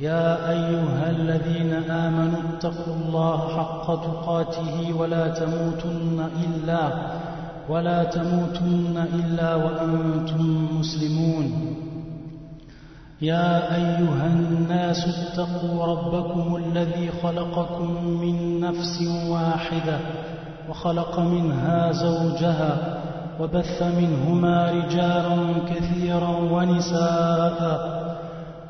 يا أيها الذين آمنوا اتقوا الله حق تقاته ولا تموتن إلا ولا تموتن إلا وأنتم مسلمون. يا أيها الناس اتقوا ربكم الذي خلقكم من نفس واحدة وخلق منها زوجها وبث منهما رجالا كثيرا ونساء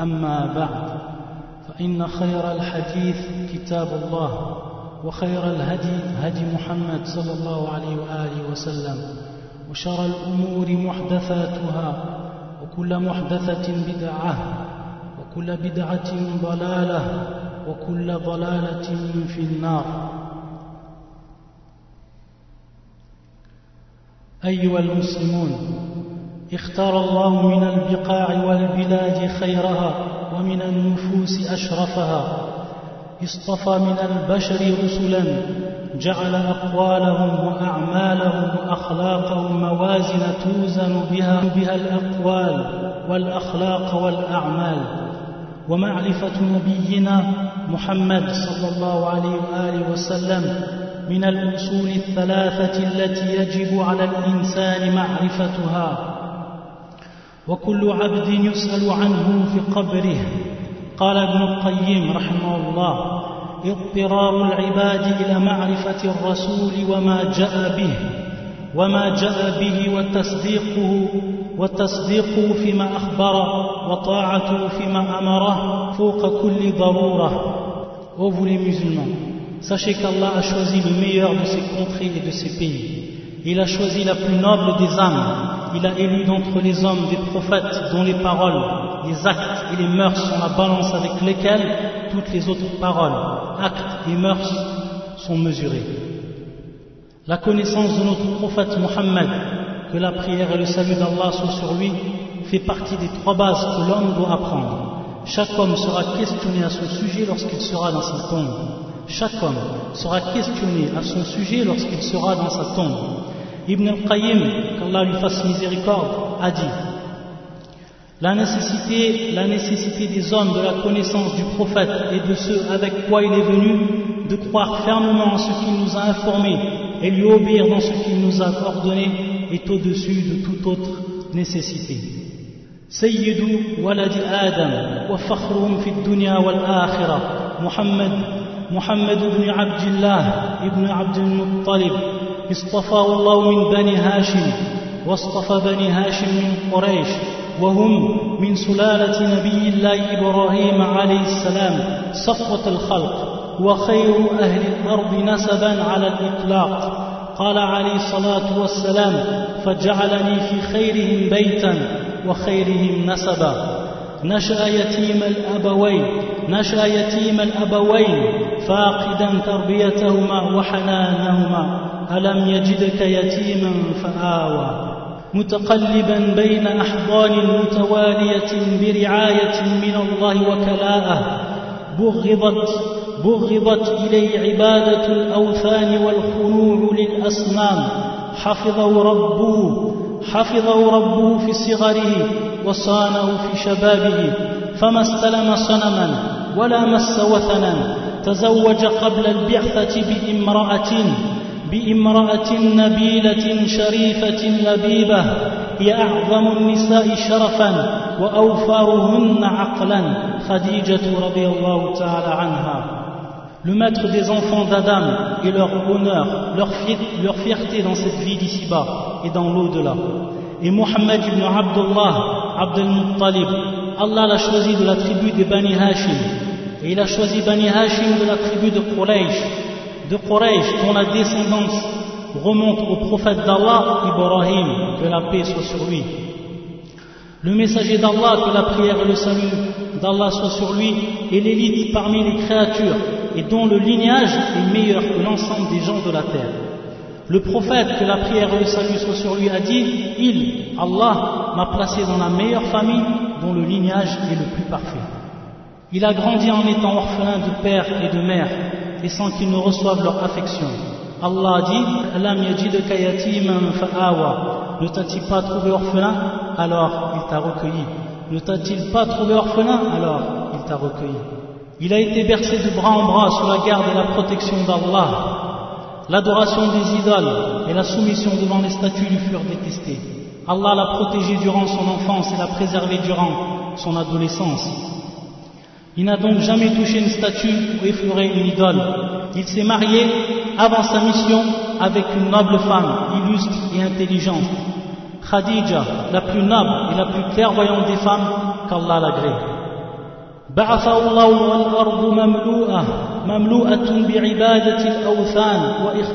أما بعد فإن خير الحديث كتاب الله وخير الهدي هدي محمد صلى الله عليه وآله وسلم وشر الأمور محدثاتها وكل محدثة بدعة وكل بدعة ضلالة وكل ضلالة في النار. أيها المسلمون اختار الله من البقاع والبلاد خيرها ومن النفوس أشرفها. اصطفى من البشر رسلا جعل أقوالهم وأعمالهم وأخلاقهم موازن توزن بها, بها الأقوال والأخلاق والأعمال. ومعرفة نبينا محمد صلى الله عليه وآله وسلم من الأصول الثلاثة التي يجب على الإنسان معرفتها. وكل عبد يسأل عنه في قبره قال ابن القيم رحمه الله اضطرار العباد إلى معرفة الرسول وما جاء به وما جاء به وتصديقه وتصديقه فيما أخبر وطاعته فيما أمره فوق كل ضرورة Ô vous les musulmans, sachez qu'Allah a choisi le meilleur de ses contrées et de ses pays. Il a choisi la plus noble des âmes. Il a élu d'entre les hommes des prophètes dont les paroles, les actes et les mœurs sont la balance avec lesquelles toutes les autres paroles, actes et mœurs sont mesurées. La connaissance de notre prophète Mohammed, que la prière et le salut d'Allah soient sur lui, fait partie des trois bases que l'homme doit apprendre. Chaque homme sera questionné à son sujet lorsqu'il sera dans sa tombe. Chaque homme sera questionné à son sujet lorsqu'il sera dans sa tombe. Ibn al-Qayyim, qu'Allah lui fasse miséricorde, a dit la nécessité, la nécessité des hommes de la connaissance du prophète et de ceux avec quoi il est venu, de croire fermement en ce qu'il nous a informés et lui obéir dans ce qu'il nous a ordonné est au-dessus de toute autre nécessité. سيد ولد آدم وفخرهم في الدنيا والآخرة محمد محمد بن عبد الله ابن عبد المطلب اصطفاه الله من بني هاشم واصطفى بني هاشم من قريش وهم من سلالة نبي الله إبراهيم عليه السلام صفوة الخلق وخير أهل الأرض نسبا على الإطلاق. قال عليه الصلاة والسلام فجعلني في خيرهم بيتا وخيرهم نسبا. نشأ يتيم الأبوين نشأ يتيم الأبوين فاقدا تربيتهما وحنانهما. ألم يجدك يتيما فآوى متقلبا بين أحضان متوالية برعاية من الله وكلاءه بغضت بغضت إليه عبادة الأوثان والخنوع للأصنام. حفظه ربه حفظه ربه في صغره وصانه في شبابه. فما استلم صنما ولا مس وثنا تزوج قبل البعثة بامرأة بامرأة نبيلة شريفة لبيبة هي أعظم النساء شرفا وأوفرهن عقلا خديجة رضي الله تعالى عنها le maître des enfants d'Adam et leur honneur, leur, leur fierté dans cette vie d'ici-bas et dans l'au-delà. Et Mohammed ibn Abdullah, Abdel Muttalib, Allah l'a choisi de la tribu des Bani Hashim. Et il a choisi Bani Hashim de la tribu de Quraysh, de Quraysh dont la descendance remonte au prophète d'Allah, Ibrahim, que la paix soit sur lui. Le messager d'Allah, que la prière et le salut d'Allah soient sur lui, est l'élite parmi les créatures et dont le lignage est meilleur que l'ensemble des gens de la terre. Le prophète, que la prière et le salut soient sur lui, a dit Il, Allah, m'a placé dans la meilleure famille dont le lignage est le plus parfait. Il a grandi en étant orphelin de père et de mère et sans qu'ils ne reçoivent leur affection. Allah dit Ne t'a-t-il pas trouvé orphelin? Alors il t'a recueilli. Ne t'a-t-il pas trouvé orphelin? Alors il t'a recueilli. Il a été bercé de bras en bras sous la garde et la protection d'Allah. L'adoration des idoles et la soumission devant les statues lui furent détestées. Allah l'a protégé durant son enfance et l'a préservé durant son adolescence. Il n'a donc jamais touché une statue ou effleuré une idole. Il s'est marié avant sa mission avec une noble femme, illustre et intelligente. Khadija, la plus noble et la plus clairvoyante des femmes qu'Allah l'agrée. بعثه الله والأرض مملوءة مملوءة بعبادة الأوثان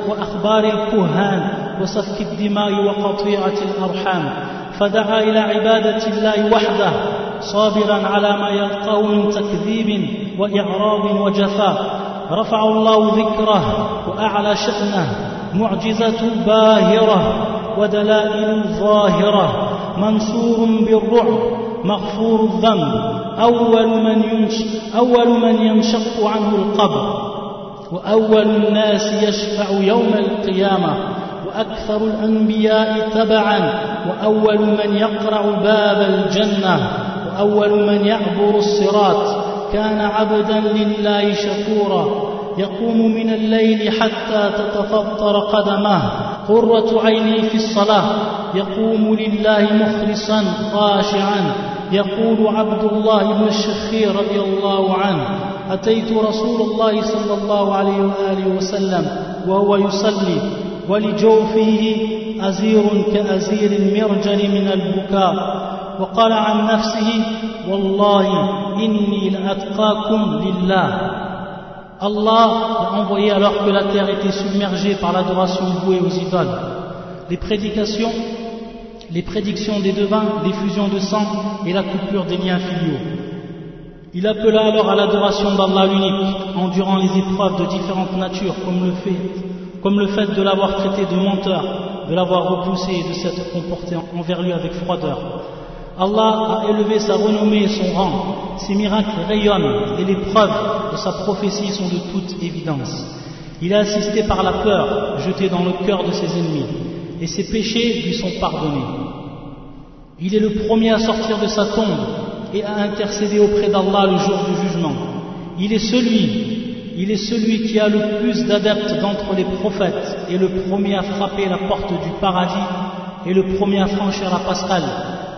وأخبار الكهان وسفك الدماء وقطيعة الأرحام فدعا إلى عبادة الله وحده صابرا على ما يلقاه من تكذيب وإعراض وجفاء. رفع الله ذكره وأعلى شأنه معجزة باهرة ودلائل ظاهرة. منصور بالرعب مغفور الذنب. أول من, أول من ينشق عنه القبر. وأول الناس يشفع يوم القيامة. وأكثر الأنبياء تبعا. وأول من يقرع باب الجنة. وأول من يعبر الصراط كان عبدا لله شكورا يقوم من الليل حتى تتفطر قدماه. قرة عيني في الصلاة يقوم لله مخلصا خاشعا. يقول عبد الله بن الشخير رضي الله عنه أتيت رسول الله صلى الله عليه وآله وسلم وهو يصلي ولجوفه أزير كأزير المرجل من البكاء. وقال عن نفسه والله إني لأتقاكم لله Allah l'a envoyé alors que la terre était submergée par l'adoration vouée aux idoles. Les prédications, les prédictions des devins, l'effusion de sang et la coupure des liens filiaux. Il appela alors à l'adoration d'Allah l'unique, endurant les épreuves de différentes natures, comme le fait, comme le fait de l'avoir traité de menteur, de l'avoir repoussé et de s'être comporté envers lui avec froideur. Allah a élevé sa renommée et son rang, ses miracles rayonnent et les preuves de sa prophétie sont de toute évidence. Il a assisté par la peur jeté dans le cœur de ses ennemis et ses péchés lui sont pardonnés. Il est le premier à sortir de sa tombe et à intercéder auprès d'Allah le jour du jugement. Il est celui, il est celui qui a le plus d'adeptes d'entre les prophètes et le premier à frapper la porte du paradis et le premier à franchir la passerelle,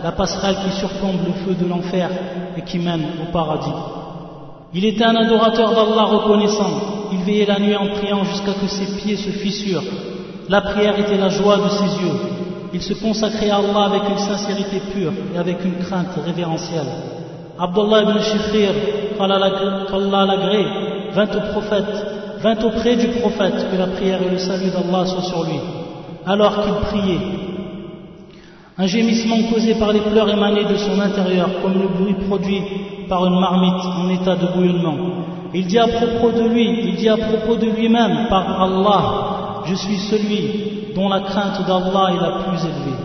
la passerelle qui surplombe le feu de l'enfer et qui mène au paradis. Il était un adorateur d'Allah reconnaissant. Il veillait la nuit en priant jusqu'à que ses pieds se fissurent. La prière était la joie de ses yeux. Il se consacrait à Allah avec une sincérité pure et avec une crainte révérentielle. Abdullah ibn Shikhir, qu'Allah l'agrée, vint au prophète, vint auprès du prophète que la prière et le salut d'Allah soient sur lui. Alors qu'il priait, un gémissement causé par les pleurs émanait de son intérieur, comme le bruit produit par une marmite en état de bouillonnement. Il dit à propos de lui, il dit à propos de lui-même, par Allah, je suis celui dont la crainte d'Allah est la plus élevée.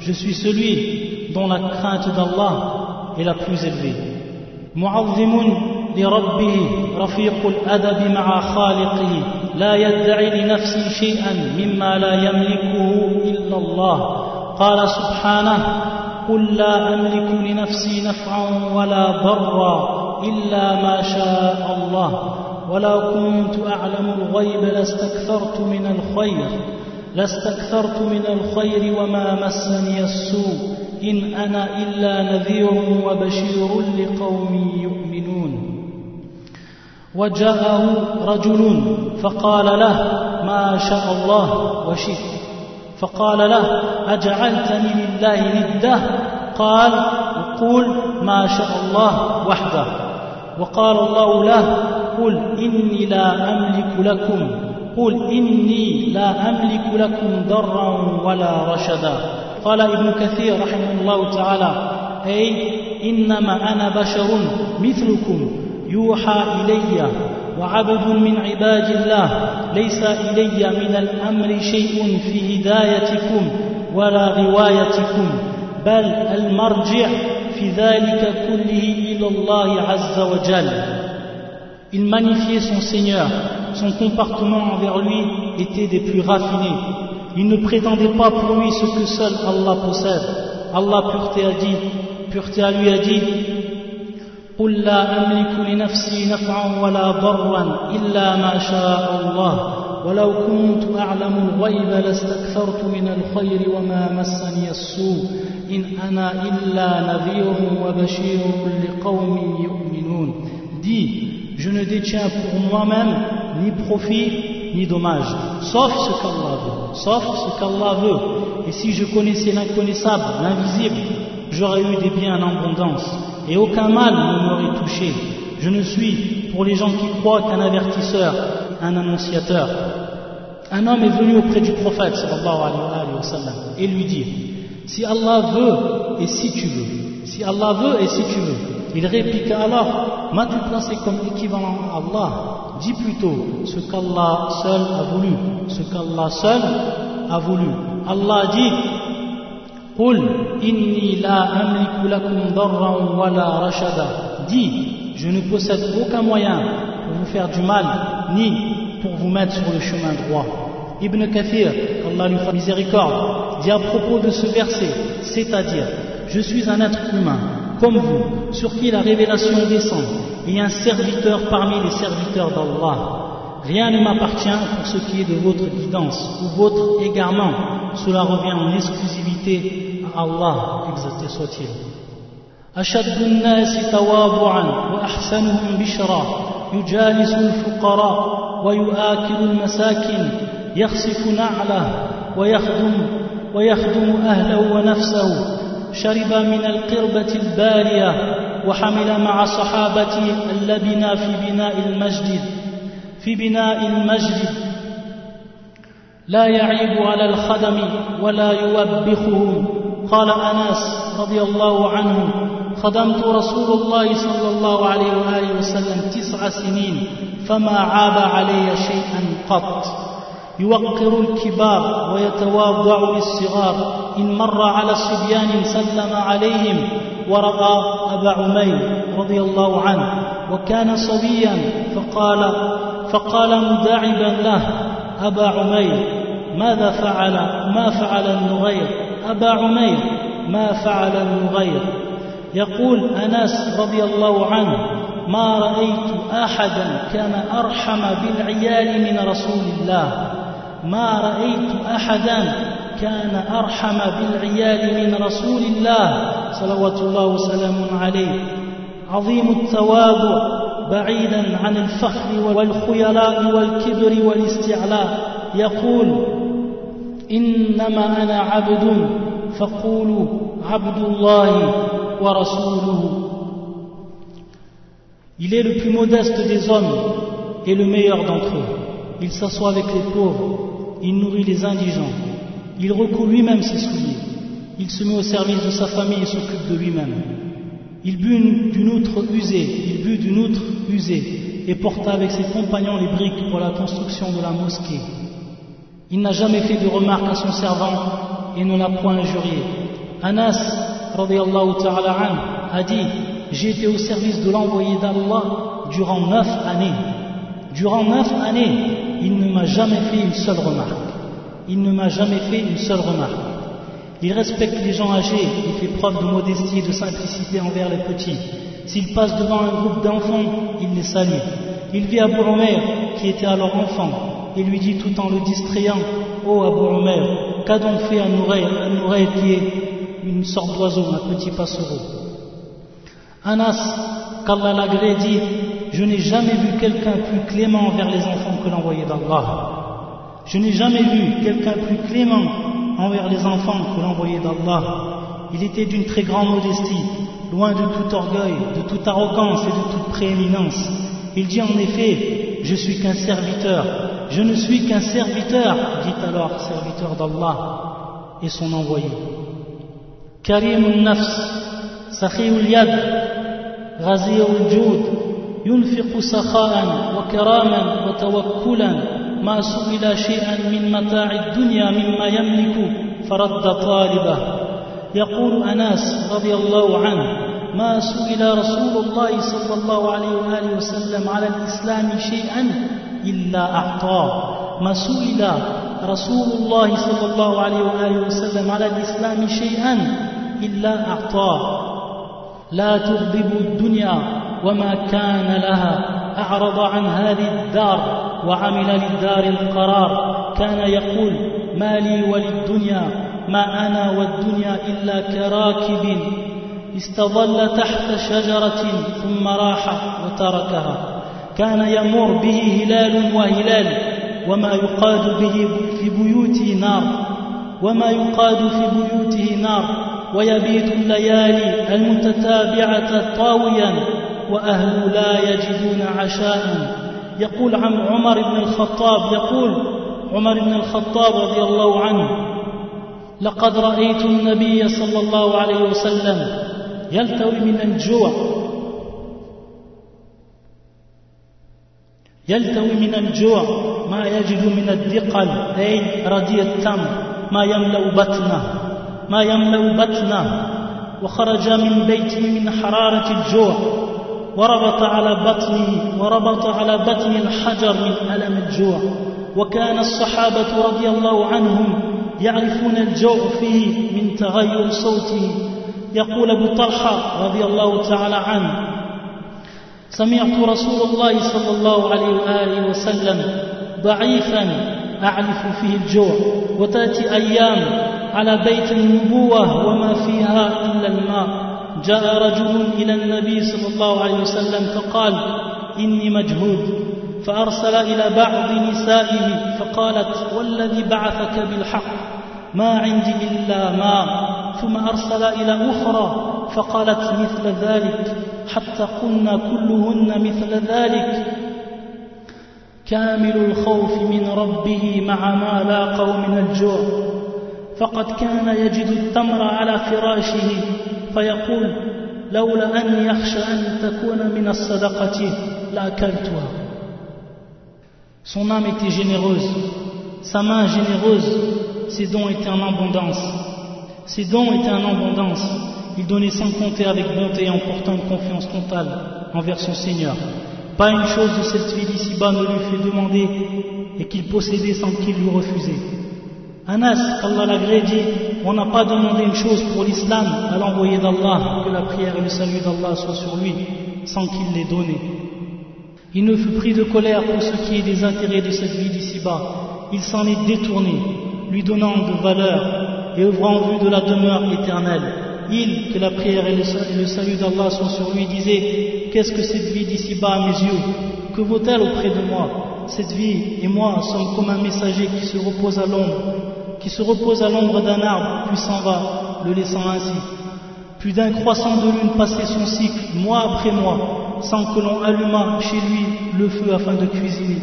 Je suis celui dont la crainte d'Allah est la plus élevée. لربه رفيق الأدب مع خالقه لا يدعي لنفسه شيئا مما لا يملكه إلا الله قال سبحانه قل لا أملك لنفسي نفعا ولا ضرا إلا ما شاء الله. ولو كنت أعلم الغيب لاستكثرت من الخير لاستكثرت من الخير وما مسني السوء. إن أنا إلا نذير وبشير لقوم يؤمنون. وجاءه رجل فقال له ما شاء الله وشئت. فقال له أجعلتني لله نده قال قل ما شاء الله وحده. وقال الله له قل إني لا أملك لكم. قل إني لا أملك لكم ضرا ولا رشدا. قال ابن كثير رحمه الله تعالى أي إنما أنا بشر مثلكم. يوحى إلي وعبد من عباد الله ليس إلي من الأمر شيء في هدايتكم ولا غوايتكم بل المرجع في ذلك كله إلى الله عز وجل Il magnifiait son Seigneur, son comportement envers lui était des plus raffinés. Il ne prétendait pas pour lui ce que seul Allah possède. Allah pureté a dit, pureté à lui a dit, قل لا أملك لنفسي نفعا ولا ضرا إلا ما شاء الله ولو كنت أعلم الغيب لاستكثرت من الخير وما مسني السوء إن أنا إلا نذير وبشير لقوم يؤمنون Dis, je ne détiens pour moi-même ni profit ni dommage, sauf ce qu'Allah veut, sauf ce qu'Allah veut. Et si je connaissais l'inconnaissable, l'invisible, j'aurais eu des biens en abondance, et aucun mal ne m'aurait touché. Je ne suis, pour les gens qui croient, qu'un avertisseur, un annonciateur. Un homme est venu auprès du prophète, sallallahu et lui dit, si Allah veut, et si tu veux, si Allah veut, et si tu veux, il répliqua alors, m'as-tu placé comme équivalent à Allah? Dis plutôt ce qu'Allah seul a voulu, ce qu'Allah seul a voulu. Allah dit, قل inni la amliku lakum darran rashada. Dis, je ne possède aucun moyen pour vous faire du mal, ni pour vous mettre sur le chemin droit. Ibn Kafir, qu'Allah lui fasse miséricorde, dit à propos de ce verset, c'est-à-dire, je suis un être humain, comme vous, sur qui la révélation descend, et un serviteur parmi les serviteurs d'Allah. Rien ne m'appartient pour ce qui est de votre guidance ou votre égarement. Cela revient en exclusivité à Allah, exalté soit-il. أشد الناس تواضعا وأحسنهم بشرا يجالس الفقراء ويؤاكل المساكن يخسف نعله ويخدم ويخدم أهله ونفسه شرب من القربة البارية وحمل مع صحابته اللبن في بناء المسجد في بناء المسجد لا يعيب على الخدم ولا يوبخهم قال أنس رضي الله عنه خدمت رسول الله صلى الله عليه وآله وسلم تسع سنين فما عاب علي شيئا قط. يوقر الكبار ويتواضع للصغار. إن مر على الصبيان سلم عليهم ورأى أبا عمير رضي الله عنه وكان صبيا فقال فقال مداعبا له أبا عمير ماذا فعل؟ ما فعل النغير؟ أبا عمير ما فعل النغير؟ يقول أنس رضي الله عنه ما رأيت أحدا كان أرحم بالعيال من رسول الله. ما رأيت أحدا كان أرحم بالعيال من رسول الله. صلوات الله وسلامه عليه. عظيم التواضع. بعيدا عن الفخر والخيلاء والكبر والاستعلاء يقول إنما أنا عبد فقولوا عبد الله ورسوله Il est le plus modeste des hommes et le meilleur d'entre eux. Il s'assoit avec les pauvres, il nourrit les indigents, il recourt lui-même ses souliers, il se met au service de sa famille et s'occupe de lui-même. Il but d'une outre usée, d'une outre usée et porta avec ses compagnons les briques pour la construction de la mosquée. Il n'a jamais fait de remarque à son servant et ne l'a point injurié. Anas, a dit J'ai été au service de l'envoyé d'Allah durant neuf années. Durant neuf années, il ne m'a jamais fait une seule remarque. Il ne m'a jamais fait une seule remarque. Il respecte les gens âgés, il fait preuve de modestie et de simplicité envers les petits. S'il passe devant un groupe d'enfants, il les salue. Il vit à Omer, qui était alors enfant, et lui dit tout en le distrayant Ô oh Abu Omer, qu'a donc fait un oreille, qui est une sorte d'oiseau, un petit passereau? Anas, qu'Allah dit Je n'ai jamais vu quelqu'un plus clément envers les enfants que l'envoyé d'Allah. Je n'ai jamais vu quelqu'un plus clément envers les enfants que l'envoyé d'Allah. Il était d'une très grande modestie, loin de tout orgueil, de toute arrogance et de toute prééminence. Il dit en effet, je suis qu'un serviteur, je ne suis qu'un serviteur, dit alors serviteur d'Allah et son envoyé. Karim nafs سخي اليد غزير الجود ينفق سخاء وكراما وتوكلا ما سئل شيئا من متاع الدنيا مما يملك فرد طالبه يقول انس رضي الله عنه ما سئل رسول الله صلى الله عليه وآله وسلم على الإسلام شيئا إلا أعطاه. ما سئل رسول الله صلى الله عليه وآله وسلم على الإسلام شيئا إلا أعطاه. لا تغضبوا الدنيا وما كان لها. أعرض عن هذه الدار وعمل للدار القرار. كان يقول ما لي وللدنيا ما أنا والدنيا إلا كراكب استظل تحت شجرة ثم راح وتركها. كان يمر به هلال وهلال وما يقاد به في بيوته نار وما يقاد في بيوته نار. ويبيت الليالي المتتابعة طاويا وأهل لا يجدون عشاء. يقول عن عمر بن الخطاب يقول عمر بن الخطاب رضي الله عنه لقد رأيت النبي صلى الله عليه وسلم يلتوي من الجوع. يلتوي من الجوع. ما يجد من الدقل أي ردي التمر ما يملأ بطنه. ما يملأ بطنه. وخرج من بيته من حرارة الجوع. وربط على بطنه. وربط على بطن الحجر من ألم الجوع. وكان الصحابة رضي الله عنهم يعرفون الجوع فيه من تغير صوته. يقول أبو طلحة رضي الله تعالى عنه سمعت رسول الله صلى الله عليه وآله وسلم ضعيفا أعرف فيه الجوع وتأتي أيام على بيت النبوة وما فيها إلا الماء. جاء رجل إلى النبي صلى الله عليه وسلم فقال إني مجهود فأرسل إلى بعض نسائه فقالت والذي بعثك بالحق؟ ما عندي إلا ماء ثم أرسل إلى أخرى فقالت مثل ذلك حتى قلنا كلهن مثل ذلك. كامل الخوف من ربه مع ما لاقوا من الجوع. فقد كان يجد التمر على فراشه فيقول لولا أن يخشى أن تكون من الصدقة لأكلتها. Son âme était généreuse, sa main généreuse, ses dons étaient en abondance. Ses dons étaient en abondance. Il donnait sans compter avec bonté en portant une confiance totale envers son Seigneur. Pas une chose de cette vie d'ici-bas ne lui fait demander et qu'il possédait sans qu'il lui refusait. Anas, qu'Allah l'agrée, dit On n'a pas demandé une chose pour l'islam à l'envoyé d'Allah, que la prière et le salut d'Allah soient sur lui, sans qu'il l'ait donné. Il ne fut pris de colère pour ce qui est des intérêts de cette vie d'ici-bas. Il s'en est détourné, lui donnant de valeur et œuvrant en vue de la demeure éternelle. Il, que la prière et le salut d'Allah soient sur lui, disait Qu'est-ce que cette vie d'ici-bas à mes yeux? Que vaut-elle auprès de moi? Cette vie et moi sommes comme un messager qui se repose à l'ombre qui se repose à l'ombre d'un arbre, puis s'en va, le laissant ainsi. Plus d'un croissant de lune passait son cycle, mois après mois, sans que l'on allumât chez lui le feu afin de cuisiner.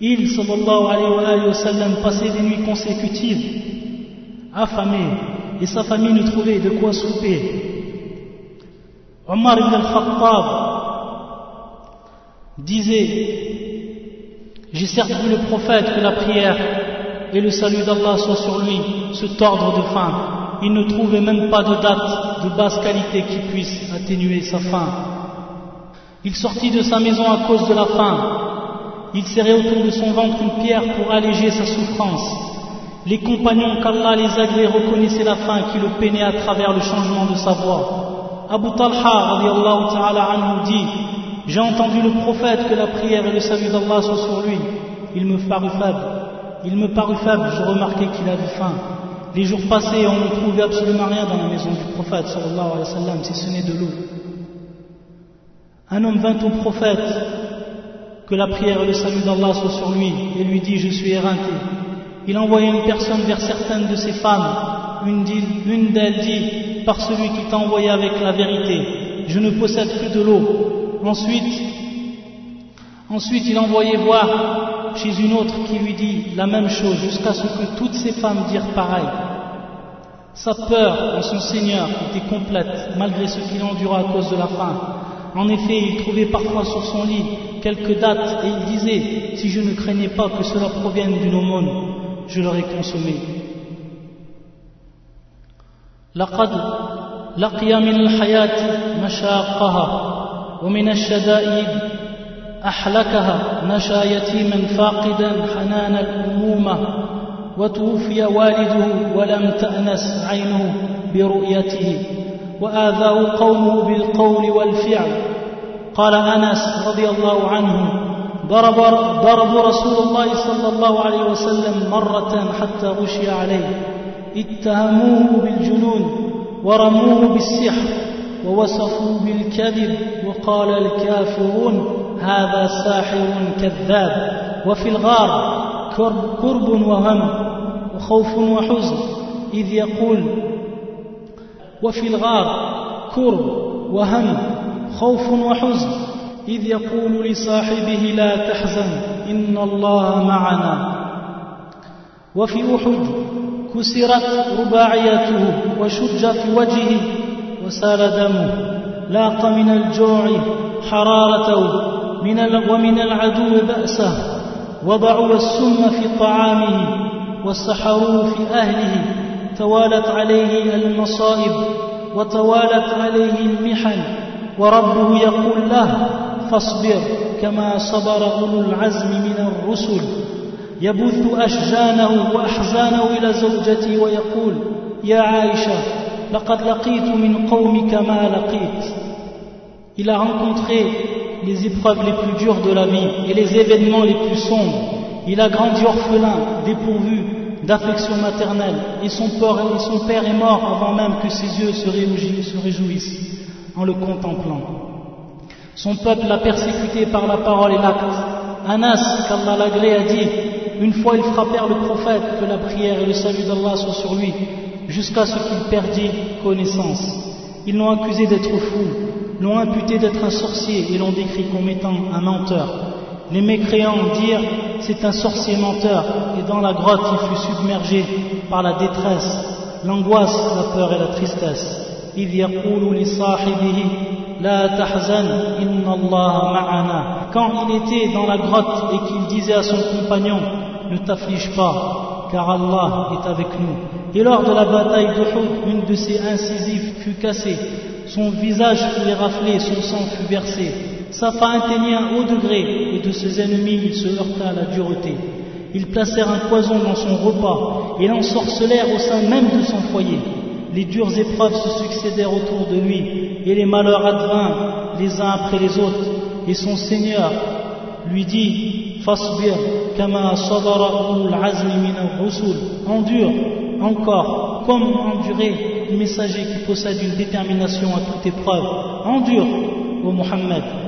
Il, sallallahu alayhi wa sallam, passait des nuits consécutives, affamé, et sa famille ne trouvait de quoi souper. Omar ibn al-Khattab disait J'ai certes vu le prophète que la prière et le salut d'Allah soit sur lui, se tordre de faim. Il ne trouvait même pas de date de basse qualité qui puisse atténuer sa faim. Il sortit de sa maison à cause de la faim. Il serrait autour de son ventre une pierre pour alléger sa souffrance. Les compagnons qu'Allah les agrée reconnaissaient la faim qui le peinait à travers le changement de sa voix. Abu Talha anhu dit J'ai entendu le prophète que la prière et le salut d'Allah soient sur lui. Il me parut faible. Il me parut faible, je remarquai qu'il avait faim. Les jours passés, on ne trouvait absolument rien dans la maison du prophète, sallallahu alayhi wa sallam, si ce n'est de l'eau. Un homme vint au prophète, que la prière et le salut d'Allah soient sur lui, et lui dit Je suis éreinté. Il envoya une personne vers certaines de ses femmes. Une d'elles dit Par celui qui t'a envoyé avec la vérité, je ne possède plus de l'eau. Ensuite, ensuite il envoyait voir chez une autre qui lui dit la même chose, jusqu'à ce que toutes ces femmes dirent pareil. Sa peur en son Seigneur était complète, malgré ce qu'il endura à cause de la faim. En effet, il trouvait parfois sur son lit quelques dates et il disait Si je ne craignais pas que cela provienne d'une aumône, je l'aurais consommé. لقد لقي من الحياة مشاقها ومن الشدائد أحلكها نشا يتيما فاقدا حنان الأمومة وتوفي والده ولم تأنس عينه برؤيته وآذاه قومه بالقول والفعل. قال أنس رضي الله عنه ضرب, ضرب رسول الله صلى الله عليه وسلم مرة حتى غشي عليه. اتهموه بالجنون ورموه بالسحر ووصفوا بالكذب وقال الكافرون هذا ساحر كذاب وفي الغار كرب, وهم وخوف وحزن. إذ يقول وفي الغار كرب وهم خوف وحزن إذ يقول لصاحبه لا تحزن إن الله معنا. وفي أحد كسرت رباعيته وشج في وجهه وسال دمه لاق من الجوع حرارته من ومن العدو بأسه وضعوا السم في طعامه وسحروا في أهله توالت عليه المصائب وتوالت عليه المحن وربه يقول له فاصبر كما صبر أولو العزم من الرسل يبث أشجانه وأحزانه إلى زوجته ويقول يا عائشة لقد لقيت من قومك ما لقيت Il a rencontré les épreuves les plus dures de la vie et les événements les plus sombres. Il a grandi orphelin, dépourvu d'affection maternelle, et son, père, est mort avant même que ses yeux se réjouissent en le contemplant. Son peuple l'a persécuté par la parole et l'acte. Anas, qu'Allah l'agré, a dit Une fois ils frappèrent le prophète, que la prière et le salut d'Allah soient sur lui, jusqu'à ce qu'il perdit connaissance. Ils l'ont accusé d'être fou, l'ont imputé d'être un sorcier et l'ont décrit comme étant un menteur. Les mécréants dirent c'est un sorcier menteur, et dans la grotte il fut submergé par la détresse, l'angoisse, la peur et la tristesse. Il y a Quand il était dans la grotte et qu'il disait à son compagnon Ne t'afflige pas, car Allah est avec nous. Et lors de la bataille de une de ses incisives fut cassée, son visage fut éraflé, son sang fut versé sa faim atteignit un haut degré et de ses ennemis il se heurta à la dureté ils placèrent un poison dans son repas et l'ensorcelèrent au sein même de son foyer les dures épreuves se succédèrent autour de lui, et les malheurs advinrent les uns après les autres. Et son Seigneur lui dit Fasbir kama Endure encore, comme endurer le messager qui possède une détermination à toute épreuve. Endure, ô Muhammad.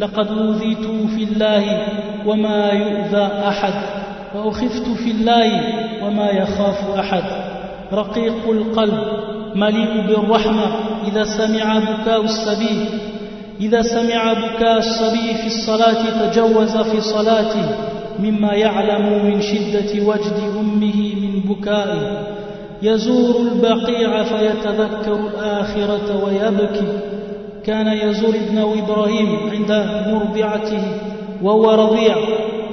لقد أوذيت في الله وما يؤذى أحد وأخفت في الله وما يخاف أحد. رقيق القلب مليء بالرحمة إذا سمع بكاء الصبي. إذا سمع بكاء الصبي في الصلاة تجوز في صلاته مما يعلم من شدة وجد أمه من بكائه. يزور البقيع فيتذكر الآخرة ويبكي. كان يزور ابنه إبراهيم عند مرضعته وهو رضيع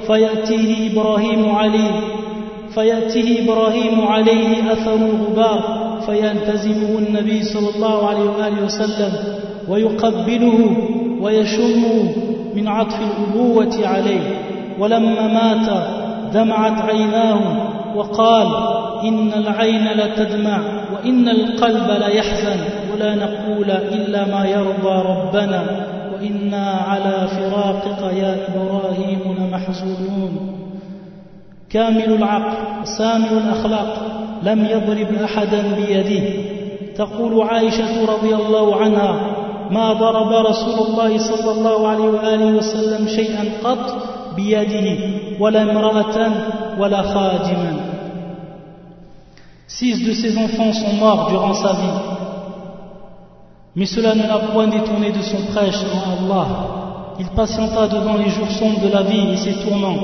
فيأتيه إبراهيم عليه فيأتيه إبراهيم عليه أثر الغبار فيلتزمه النبي صلى الله عليه وآله وسلم ويقبله ويشمه من عطف الأبوة عليه. ولما مات دمعت عيناه وقال إن العين لتدمع وإن القلب ليحزن. ولا نقول إلا ما يرضى ربنا وإنا على فراقك يا إبراهيم لمحزونون. كامل العقل سامي الأخلاق لم يضرب أحدا بيده. تقول عائشة رضي الله عنها ما ضرب رسول الله صلى الله عليه وآله وسلم شيئا قط بيده ولا امرأة ولا خادما. Six de ses enfants sont morts durant sa vie. Mais cela ne l'a point détourné de son prêche en Allah. Il patienta devant les jours sombres de la vie et ses tourments.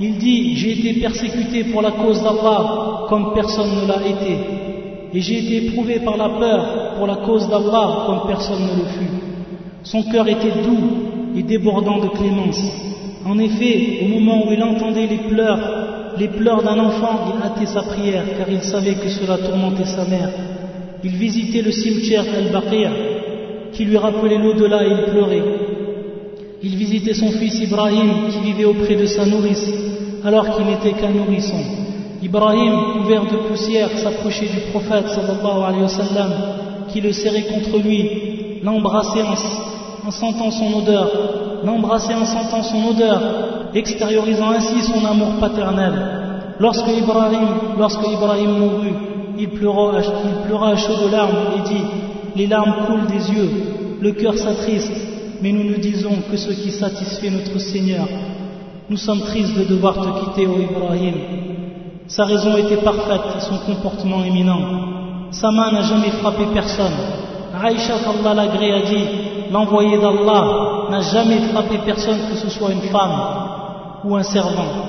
Il dit J'ai été persécuté pour la cause d'Allah comme personne ne l'a été. Et j'ai été éprouvé par la peur pour la cause d'Allah comme personne ne le fut. Son cœur était doux et débordant de clémence. En effet, au moment où il entendait les pleurs, les pleurs d'un enfant, il hâtait sa prière car il savait que cela tourmentait sa mère. Il visitait le cimetière Al-Baqir qui lui rappelait l'au-delà et il pleurait. Il visitait son fils Ibrahim qui vivait auprès de sa nourrice alors qu'il n'était qu'un nourrisson. Ibrahim, couvert de poussière, s'approchait du prophète sallallahu alayhi wa qui le serrait contre lui, l'embrassait en, en sentant son odeur, l'embrassait en sentant son odeur, extériorisant ainsi son amour paternel. Lorsque Ibrahim, lorsque Ibrahim mourut, il pleura, à chaud de larmes et dit Les larmes coulent des yeux, le cœur s'attriste, mais nous ne disons que ce qui satisfait notre Seigneur. Nous sommes tristes de devoir te quitter, ô Ibrahim. Sa raison était parfaite son comportement éminent. Sa main n'a jamais frappé personne. Aïcha Allah l'agré a dit L'envoyé d'Allah n'a jamais frappé personne, que ce soit une femme ou un servant.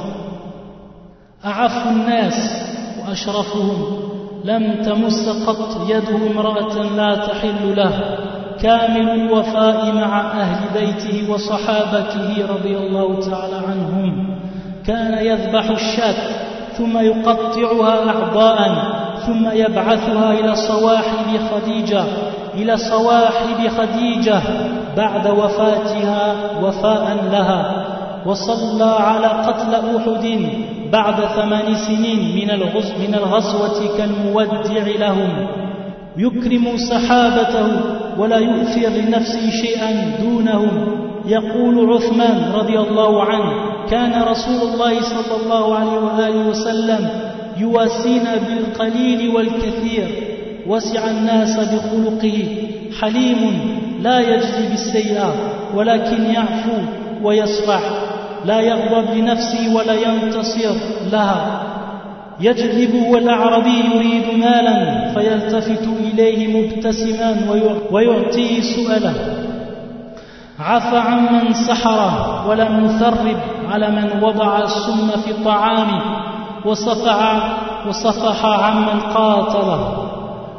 لم تمس قط يده امرأة لا تحل له. كامل الوفاء مع أهل بيته وصحابته رضي الله تعالى عنهم. كان يذبح الشاة ثم يقطعها أعضاء ثم يبعثها إلى صواحب خديجة إلى صواحب خديجة بعد وفاتها وفاء لها. وصلى على قتل أحد بعد ثمان سنين من الغزوة كالمودع لهم. يكرم سحابته ولا يؤثر لنفسه شيئا دونهم. يقول عثمان رضي الله عنه كان رسول الله صلى الله عليه وآله وسلم يواسينا بالقليل والكثير. وسع الناس بخلقه. حليم لا يجزي بالسيئة ولكن يعفو ويصفح لا يغضب لنفسه ولا ينتصر لها. يجذب والأعربي يريد مالا فيلتفت إليه مبتسما ويعطيه سؤله عفى عمن سحره ولم يثرب على من وضع السم في الطعام وصفع وصفح عمن قاتله.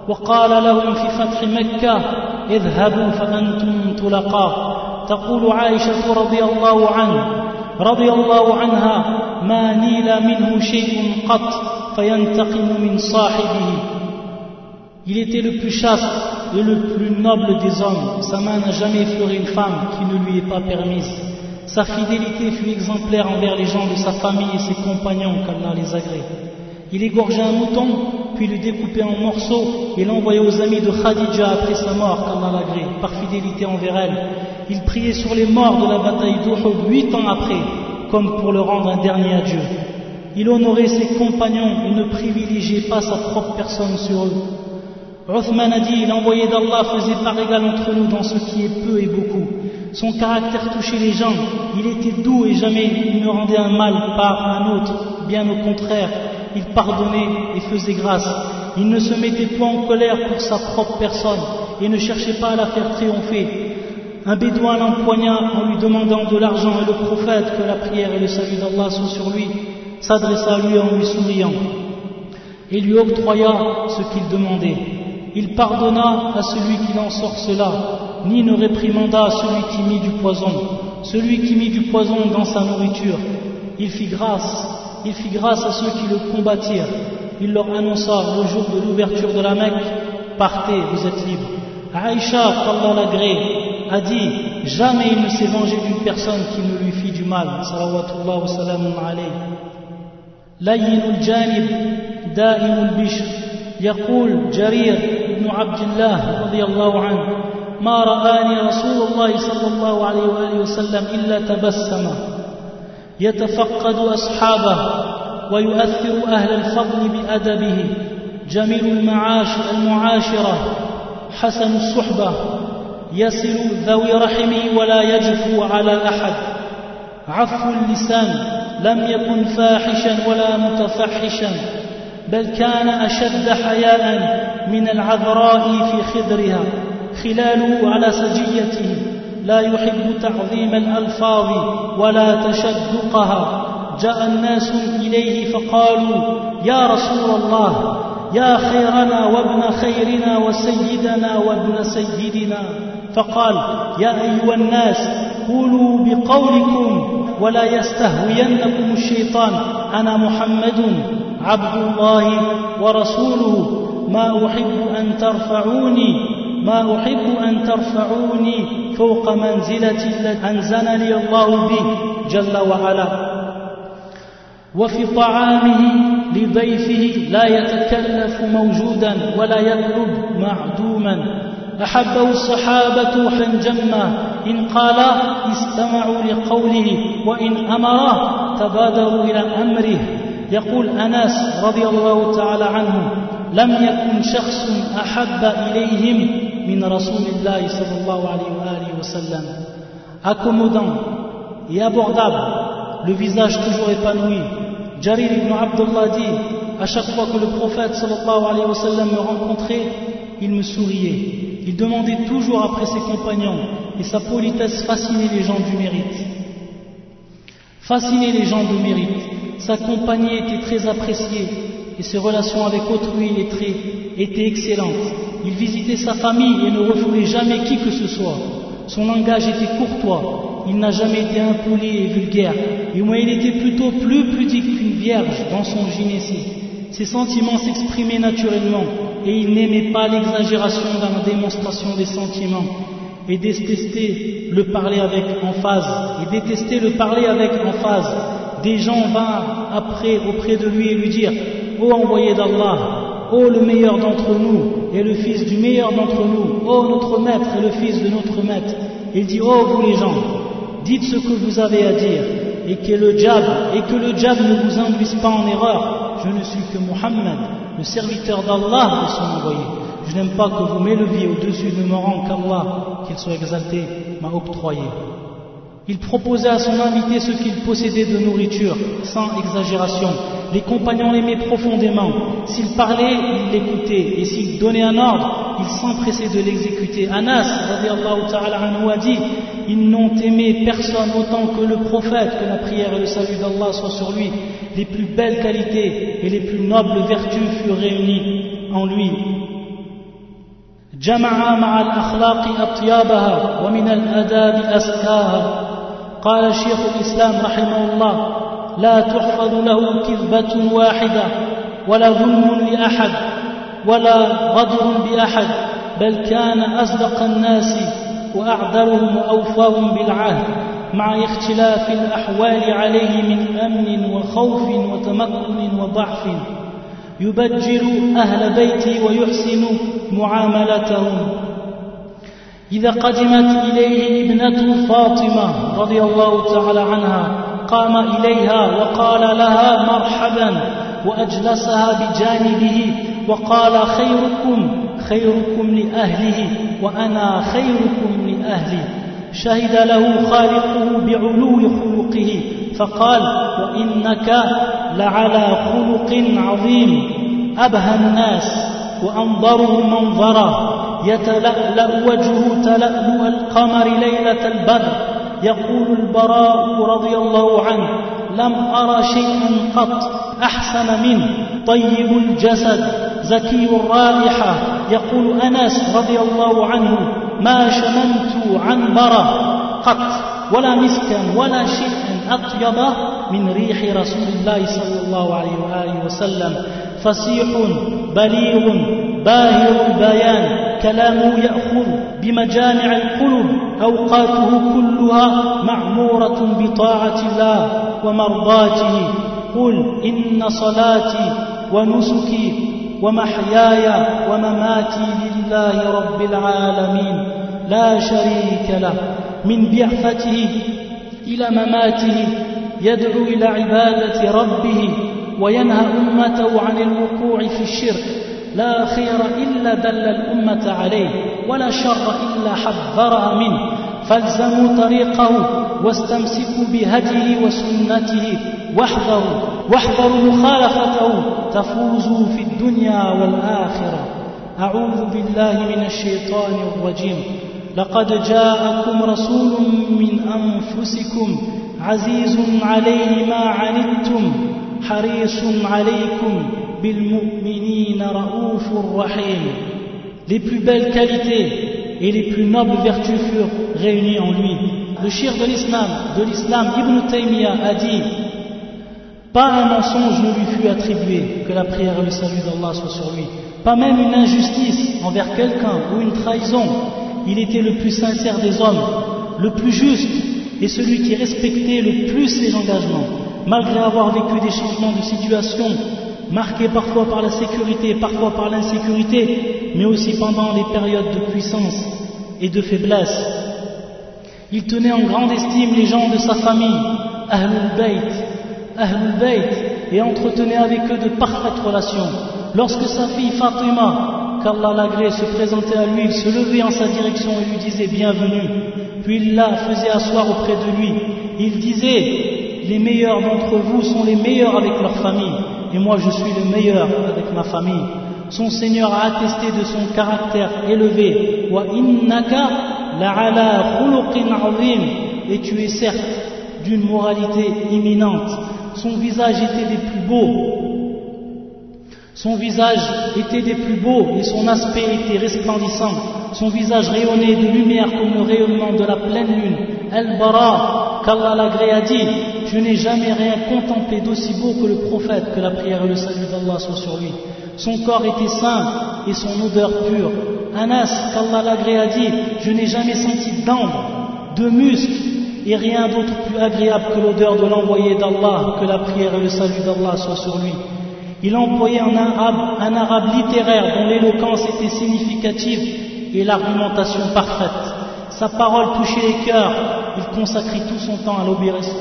وقال لهم في فتح مكة اذهبوا فأنتم طلقاء تقول عائشة رضي الله عنه رضي الله عنها ما نيل منه شيء قط فينتقم من صاحبه Il était le plus chaste et le plus noble des hommes. Sa main n'a jamais effleuré une femme qui ne lui est pas permise. Sa fidélité fut exemplaire envers les gens de sa famille et ses compagnons, qu'Allah les agrée. Il égorgeait un mouton, puis le découpait en morceaux et l'envoyait aux amis de Khadija après sa mort, qu'Allah l'agrée, par fidélité envers elle. Il priait sur les morts de la bataille d'Uhud huit ans après, comme pour le rendre un dernier adieu. Il honorait ses compagnons et ne privilégiait pas sa propre personne sur eux. Uthman a dit, l'envoyé d'Allah faisait par égal entre nous dans ce qui est peu et beaucoup. Son caractère touchait les gens, il était doux et jamais il ne rendait un mal par un autre, bien au contraire, il pardonnait et faisait grâce. Il ne se mettait point en colère pour sa propre personne et ne cherchait pas à la faire triompher. Un bédouin l'empoigna en lui demandant de l'argent et le prophète, que la prière et le salut d'Allah soient sur lui, s'adressa à lui en lui souriant et lui octroya ce qu'il demandait. Il pardonna à celui qui l'ensorcela, ni ne réprimanda celui qui mit du poison, celui qui mit du poison dans sa nourriture. Il fit grâce, il fit grâce à ceux qui le combattirent. Il leur annonça le jour de l'ouverture de la Mecque, partez, vous êtes libres. Aïcha, qu'Allah l'agrée, a dit Jamais il ne s'est vengé d'une personne qui ne lui fit du mal. Salawatullah wa salamun alayhi. لين الجانب دائم البشر يقول جرير بن عبد الله رضي الله عنه ما رآني رسول الله صلى الله عليه وآله وسلم إلا تبسم يتفقد أصحابه ويؤثر أهل الفضل بأدبه جميل المعاش المعاشرة حسن الصحبة يصل ذوي رحمه ولا يجفو على أحد. عفو اللسان لم يكن فاحشا ولا متفحشا بل كان أشد حياء من العذراء في خدرها. خلاله على سجيته لا يحب تعظيم الألفاظ ولا تشدقها. جاء الناس إليه فقالوا يا رسول الله يا خيرنا وابن خيرنا وسيدنا وابن سيدنا. فقال يا أيها الناس قولوا بقولكم ولا يستهوينكم الشيطان. أنا محمد عبد الله ورسوله. ما أحب أن ترفعوني ما أحب أن ترفعوني فوق منزلة التي أنزلني الله به جل وعلا. وفي طعامه لضيفه لا يتكلف موجودا ولا يطلب معدوما. أحبه الصحابة حنجما إن قال استمعوا لقوله وإن أمره تبادروا إلى أمره. يقول أناس رضي الله تعالى عنه لم يكن شخص أحب إليهم من رسول الله صلى الله عليه وآله وسلم. Accommodant et abordable. Le visage toujours épanoui. Jarir ibn Abdullah dit à chaque fois que le prophète sallallahu alayhi wa sallam me rencontrait il me souriait il demandait toujours après ses compagnons et sa politesse fascinait les gens du mérite. Fascinait les gens du mérite. Sa compagnie était très appréciée et ses relations avec autrui étaient excellentes. Il visitait sa famille et ne refoulait jamais qui que ce soit. Son langage était courtois, il n'a jamais été impoli et vulgaire, et moi il était plutôt plus pudique qu'une vierge dans son gynécie. Ses sentiments s'exprimaient naturellement et il n'aimait pas l'exagération dans la démonstration des sentiments et détestait le parler avec emphase et détestait le parler avec emphase. Des gens vinrent après auprès de lui et lui dire Ô envoyé d'Allah, ô le meilleur d'entre nous et le fils du meilleur d'entre nous, ô notre maître et le fils de notre maître. Il dit Ô vous les gens, dites ce que vous avez à dire et que le diable et que le diable ne vous induise pas en erreur. Je ne suis que Muhammad, le serviteur d'Allah et son envoyé. Je n'aime pas que vous m'éleviez au-dessus de mon rang qu'Allah, qu'il soit exalté, m'a octroyé. Il proposait à son invité ce qu'il possédait de nourriture, sans exagération. Les compagnons l'aimaient profondément. S'il parlait, ils l'écoutaient. Et s'il donnait un ordre, ils s'empressaient de l'exécuter. Anas, ta'ala anhu, a dit Ils n'ont aimé personne autant que le prophète, que la prière et le salut d'Allah soient sur lui. Les plus belles qualités et les plus nobles vertus furent réunies en lui. جمع مع الأخلاق أطيابها ومن الأداب أسكاها قال شيخ الإسلام رحمه الله لا تحفظ له كذبة واحدة ولا ظلم لأحد ولا غدر بأحد بل كان أصدق الناس وأعذرهم وأوفاهم بالعهد مع اختلاف الأحوال عليه من أمن وخوف وتمكن وضعف. يبجل أهل بيتي ويحسن معاملتهم. إذا قدمت إليه ابنته فاطمة رضي الله تعالى عنها قام إليها وقال لها مرحبا وأجلسها بجانبه وقال خيركم خيركم لأهله وأنا خيركم لأهلي. شهد له خالقه بعلو خلقه فقال وإنك لعلى خلق عظيم أبهى الناس وأنظرهم منظرا. يتلألأ وجهه تلألؤ القمر ليلة البدر. يقول البراء رضي الله عنه لم أرى شيئا قط أحسن منه. طيب الجسد زكي الرائحة. يقول أنس رضي الله عنه ما شممت عنبرة قط ولا مسكا ولا شيئا أطيب من ريح رسول الله صلى الله عليه وآله وسلم. فصيح بليغ باهر البيان. كلامه يأخذ بمجامع القلوب. أوقاته كلها معمورة بطاعة الله ومرضاته. قل إن صلاتي ونسكي ومحياي ومماتي لله رب العالمين. لا شريك له. من بعثته إلى مماته يدعو إلى عبادة ربه وينهى أمته عن الوقوع في الشرك. لا خير إلا دل الأمة عليه ولا شر إلا حذرها منه. فالزموا طريقه واستمسكوا بهديه وسنته واحذروا واحذروا مخالفته تفوزوا في الدنيا والآخرة. أعوذ بالله من الشيطان الرجيم. لقد جاءكم رسول من أنفسكم عزيز عليه ما عنتم حريص عليكم Les plus belles qualités et les plus nobles vertus furent réunies en lui. Le shir de l'islam, de l'islam, Ibn Taymiyyah a dit Pas un mensonge ne lui fut attribué, que la prière et le salut d'Allah soient sur lui. Pas même une injustice envers quelqu'un ou une trahison. Il était le plus sincère des hommes, le plus juste et celui qui respectait le plus ses engagements, malgré avoir vécu des changements de situation, marqués parfois par la sécurité, parfois par l'insécurité, mais aussi pendant les périodes de puissance et de faiblesse. Il tenait en grande estime les gens de sa famille, Ahlul Bayt, Ahlul Bayt, et entretenait avec eux de parfaites relations. Lorsque sa fille Fatima, qu'Allah l'agrée, se présentait à lui, il se levait en sa direction et lui disait bienvenue. Puis il la faisait asseoir auprès de lui. Il disait, les meilleurs d'entre vous sont les meilleurs avec leur famille, et moi je suis le meilleur avec ma famille. Son Seigneur a attesté de son caractère élevé. Et tu es certes d'une moralité imminente. Son visage était des plus beaux. Son visage était des plus beaux et son aspect était resplendissant. Son visage rayonnait de lumière comme le rayonnement de la pleine lune. El-Bara, qu'Allah l'agré a dit, je n'ai jamais rien contemplé d'aussi beau que le prophète, que la prière et le salut d'Allah soient sur lui. Son corps était saint et son odeur pure. Anas, qu'Allah l'agré a dit, je n'ai jamais senti d'ambre, de muscles et rien d'autre plus agréable que l'odeur de l'envoyé d'Allah, que la prière et le salut d'Allah soient sur lui. Il employait un arabe, un arabe littéraire dont l'éloquence était significative et l'argumentation parfaite. Sa parole touchait les cœurs, il consacrait tout son temps à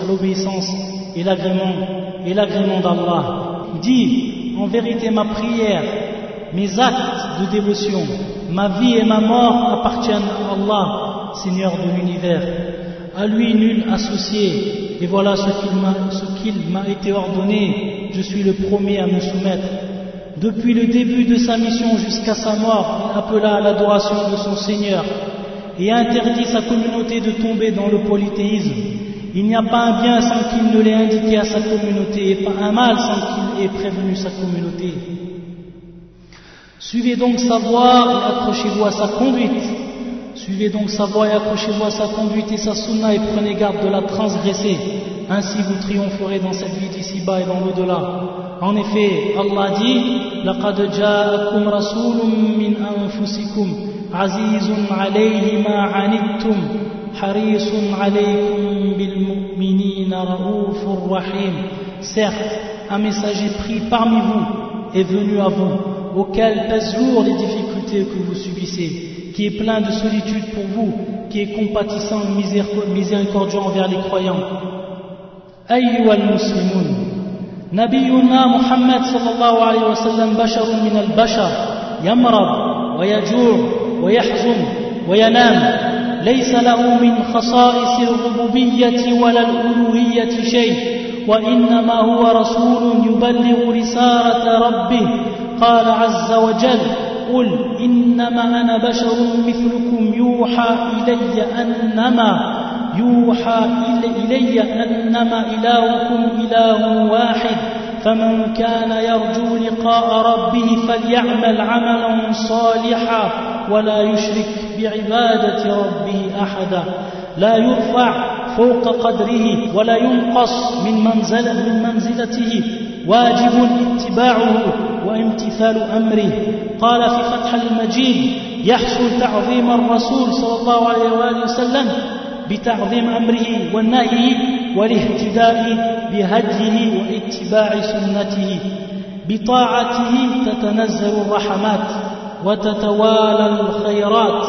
l'obéissance et l'agrément d'Allah. Il en vérité ma prière, mes actes de dévotion, ma vie et ma mort appartiennent à Allah, Seigneur de l'univers. À lui nul associé, et voilà ce qu'il m'a été ordonné, je suis le premier à me soumettre. Depuis le début de sa mission jusqu'à sa mort, il appela à l'adoration de son Seigneur et interdit sa communauté de tomber dans le polythéisme. Il n'y a pas un bien sans qu'il ne l'ait indiqué à sa communauté et pas un mal sans qu'il ait prévenu sa communauté. Suivez donc sa voie et accrochez-vous à sa conduite. Suivez donc sa voie et accrochez-vous à sa conduite et sa sunna et prenez garde de la transgresser. Ainsi vous triompherez dans cette vie d'ici-bas et dans l'au-delà. En effet, Allah dit لقد جاءكم رسول من أنفسكم عزيز عليه ما عنتم حريص عليكم بالمؤمنين رؤوف رحيم Certes, un messager pris parmi vous est venu à vous, auquel pèsent lourd les difficultés que vous subissez, qui est plein de solitude pour vous, qui est compatissant et miséricordieux envers les croyants. أيها المسلمون نبينا محمد صلى الله عليه وسلم بشر من البشر يمرض ويجوع ويحزن وينام. ليس له من خصائص الربوبية ولا الألوهية شيء وإنما هو رسول يبلغ رسالة ربه. قال عز وجل قل إنما أنا بشر مثلكم يوحى إلي أنما يوحى إلي أنما إلهكم إله واحد. فمن كان يرجو لقاء ربه فليعمل عملا صالحا. ولا يشرك بعبادة ربه أحدا. لا يرفع فوق قدره ولا ينقص من, منزل من منزلته. واجب اتباعه وامتثال أمره. قال في فتح المجيد يحصل تعظيم الرسول صلى الله عليه وآله وسلم بتعظيم أمره والنهي والاهتداء بهديه واتباع سنته. بطاعته تتنزل الرحمات. وتتوالى الخيرات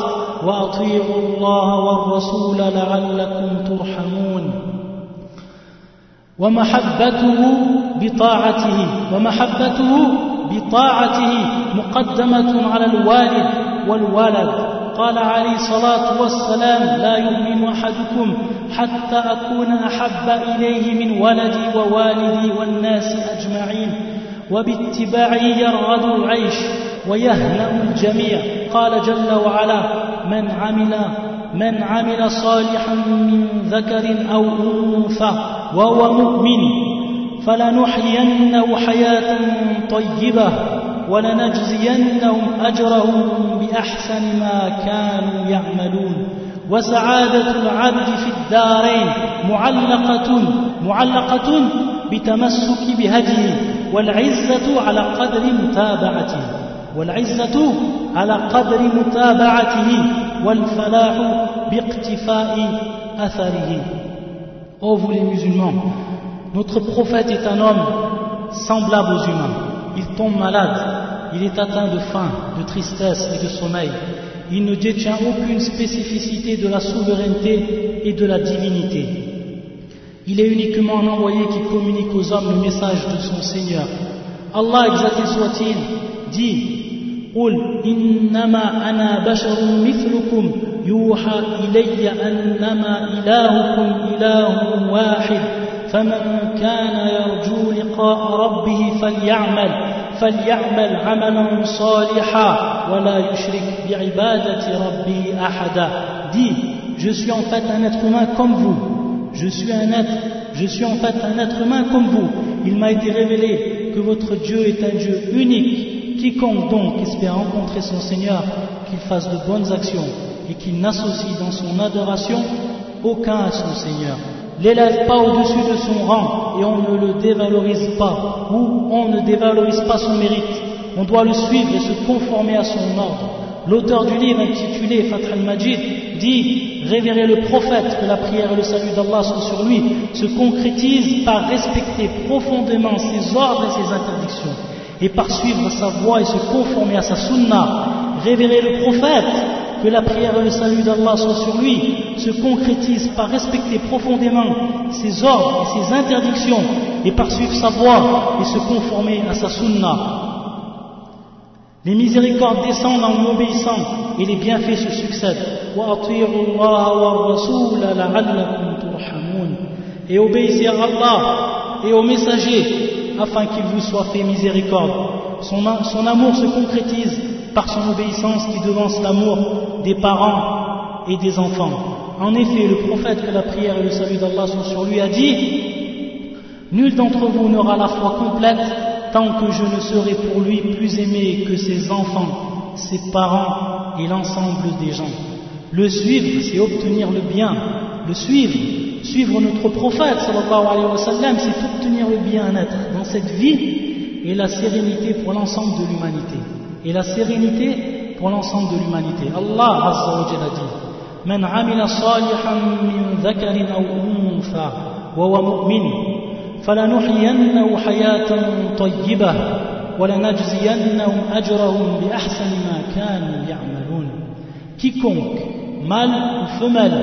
وأطيعوا الله والرسول لعلكم ترحمون. ومحبته بطاعته ومحبته بطاعته مقدمة على الوالد والولد. قال عليه الصلاة والسلام لا يؤمن أحدكم حتى أكون أحب إليه من ولدي ووالدي والناس أجمعين. وباتباعه يرغد العيش ويهنأ الجميع. قال جل وعلا من عمل من عمل صالحا من ذكر أو أنثى وهو مؤمن فلنحيينه حياة طيبة ولنجزينهم أجرهم بأحسن ما كانوا يعملون. وسعادة العبد في الدارين معلقة معلقة بتمسك بهديه والعزة على قدر متابعته. والعزة على قدر متابعته والفلاح باقتفاء أثره Oh vous les musulmans, notre prophète est un homme semblable aux humains. Il tombe malade, il est atteint de faim, de tristesse et de sommeil. Il ne détient aucune spécificité de la souveraineté et de la divinité. Il est uniquement un envoyé qui communique aux hommes le message de son Seigneur. Allah, exalté soit-il, dit قل إنما أنا بشر مثلكم يوحى إلي أنما إلهكم إله واحد فمن كان يرجو لقاء ربه فليعمل فليعمل عملا صالحا ولا يشرك بعبادة ربه أحدا Dis, je suis en fait un être humain comme vous. Je suis un être, je suis en fait un être humain comme vous. Il m'a été révélé que votre Dieu est un Dieu unique Quiconque donc espère rencontrer son Seigneur, qu'il fasse de bonnes actions et qu'il n'associe dans son adoration aucun à son Seigneur. L'élève pas au-dessus de son rang et on ne le dévalorise pas ou on ne dévalorise pas son mérite. On doit le suivre et se conformer à son ordre. L'auteur du livre intitulé Fath al-Majid dit Révérer le prophète, que la prière et le salut d'Allah sont sur lui, se concrétise par respecter profondément ses ordres et ses interdictions et par suivre sa voie et se conformer à sa sunna, révérer le prophète, que la prière et le salut d'Allah soient sur lui, se concrétise par respecter profondément ses ordres et ses interdictions, et par suivre sa voie et se conformer à sa sunna. Les miséricordes descendent en obéissant et les bienfaits se succèdent. Et obéissez à Allah et aux messagers afin qu'il vous soit fait miséricorde. Son, amour se concrétise par son obéissance qui devance l'amour des parents et des enfants. En effet, le prophète, que la prière et le salut d'Allah sont sur lui, a dit Nul d'entre vous n'aura la foi complète tant que je ne serai pour lui plus aimé que ses enfants, ses parents et l'ensemble des gens. Le suivre, c'est obtenir le bien. Le suivre, suivre notre prophète sallallahu alayhi wa sallam, c'est obtenir le bien-être dans cette vie et la sérénité pour l'ensemble de l'humanité. Et la sérénité pour l'ensemble de l'humanité. Allah Azza wa Jalla dit من عمل صالحا من ذكر أو أنثى وهو مؤمن فلنحيينه حياة طيبة ولنجزينهم أجرهم بأحسن ما كانوا يعملون quiconque mâle ou femelle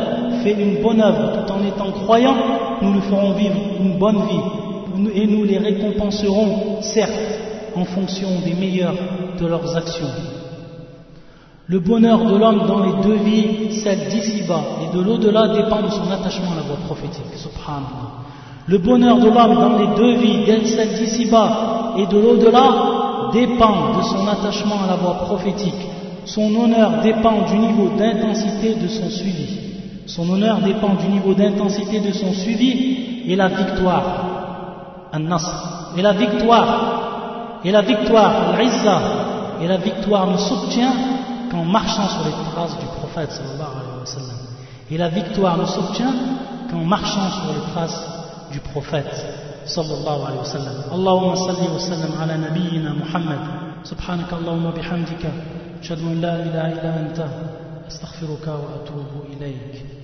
une bonne œuvre tout en étant croyant, nous lui ferons vivre une bonne vie et nous les récompenserons, certes, en fonction des meilleurs de leurs actions. Le bonheur de l'homme dans les deux vies, celle d'ici-bas et de l'au-delà, dépend de son attachement à la voie prophétique. Le bonheur de l'homme dans les deux vies, celle d'ici-bas et de l'au-delà, dépend de son attachement à la voie prophétique. Son honneur dépend du niveau d'intensité de son suivi. Son honneur dépend du niveau d'intensité de son suivi et la victoire. An-Nasr. Et la victoire. Et la victoire, l'Izza. Et la victoire ne s'obtient qu'en marchant sur les traces du prophète sallallahu alayhi wa sallam. Et la victoire ne s'obtient qu'en marchant sur les traces du prophète sallallahu alayhi wa sallam. Allahumma salli wa sallam ala nabiyyina Muhammad. سبحانك اللهم بحمدك أشهد أن لا إله إلا أنت أستغفرك وأتوب إليك